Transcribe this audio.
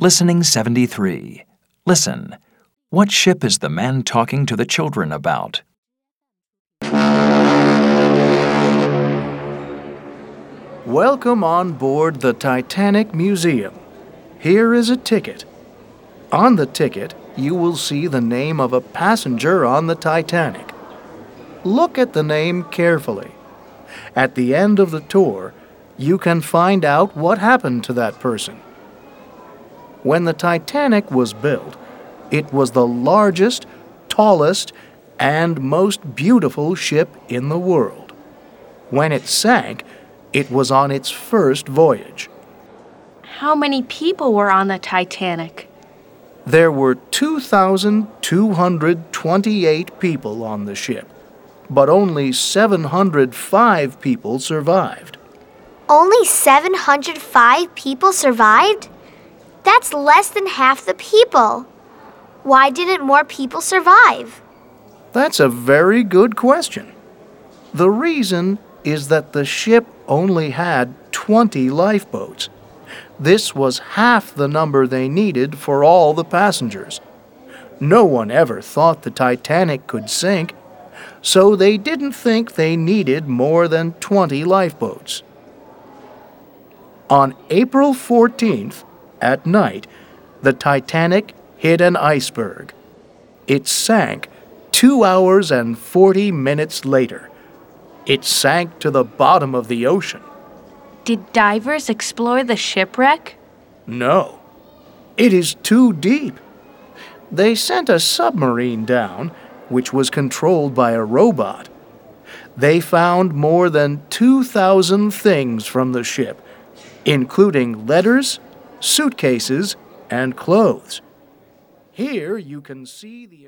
Listening 73. Listen. What ship is the man talking to the children about? Welcome on board the Titanic Museum. Here is a ticket. On the ticket, you will see the name of a passenger on the Titanic. Look at the name carefully. At the end of the tour, you can find out what happened to that person. When the Titanic was built, it was the largest, tallest, and most beautiful ship in the world. When it sank, it was on its first voyage. How many people were on the Titanic? There were 2,228 people on the ship, but only 705 people survived. Only 705 people survived? That's less than half the people. Why didn't more people survive? That's a very good question. The reason is that the ship only had 20 lifeboats. This was half the number they needed for all the passengers. No one ever thought the Titanic could sink, so they didn't think they needed more than 20 lifeboats. On April 14th, at night, the Titanic hit an iceberg. It sank two hours and 40 minutes later. It sank to the bottom of the ocean. Did divers explore the shipwreck? No, it is too deep. They sent a submarine down, which was controlled by a robot. They found more than 2,000 things from the ship, including letters, suitcases, and clothes. Here you can see the